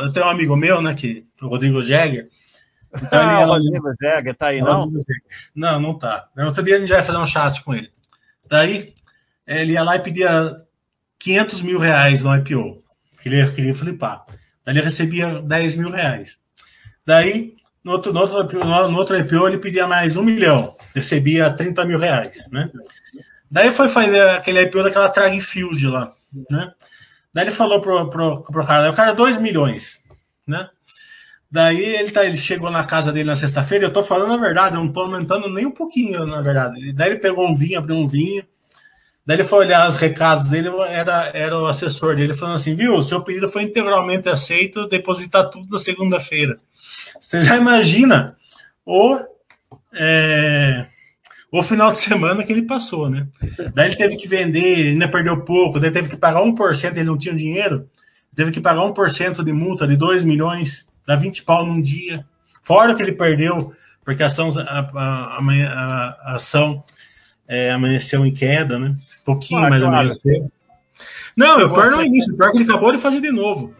eu tenho um amigo meu, né, que, o Rodrigo Jäger. Então ah, ele, o Rodrigo Jäger tá aí, não? Não, não tá. No outro dia a gente vai fazer um chat com ele. Daí, ele ia lá e pedia 500 mil reais no IPO. Queria, queria flipar. Daí ele recebia 10 mil reais. Daí, no outro, no, outro, no outro IPO, ele pedia mais um milhão. Recebia 30 mil reais, né? Daí foi fazer aquele IPO daquela Trag Field lá, né? Daí ele falou pro, pro, pro cara, o cara 2 milhões, né? Daí ele, tá, ele chegou na casa dele na sexta-feira, eu tô falando a verdade, eu não tô aumentando nem um pouquinho, na verdade. Daí ele pegou um vinho, abriu um vinho, daí ele foi olhar os recados dele, era, era o assessor dele falando assim, viu, seu pedido foi integralmente aceito, depositar tudo na segunda-feira. Você já imagina o, é, o final de semana que ele passou, né? Daí ele teve que vender, ainda perdeu pouco, daí teve que pagar 1%, ele não tinha dinheiro, teve que pagar 1% de multa de 2 milhões, dá 20 pau num dia. Fora que ele perdeu, porque a ação, a, a, a, a ação é, amanheceu em queda, né? Pouquinho ah, mais claro. amanheceu. Não, eu pior no início, pior que ele acabou de fazer de novo.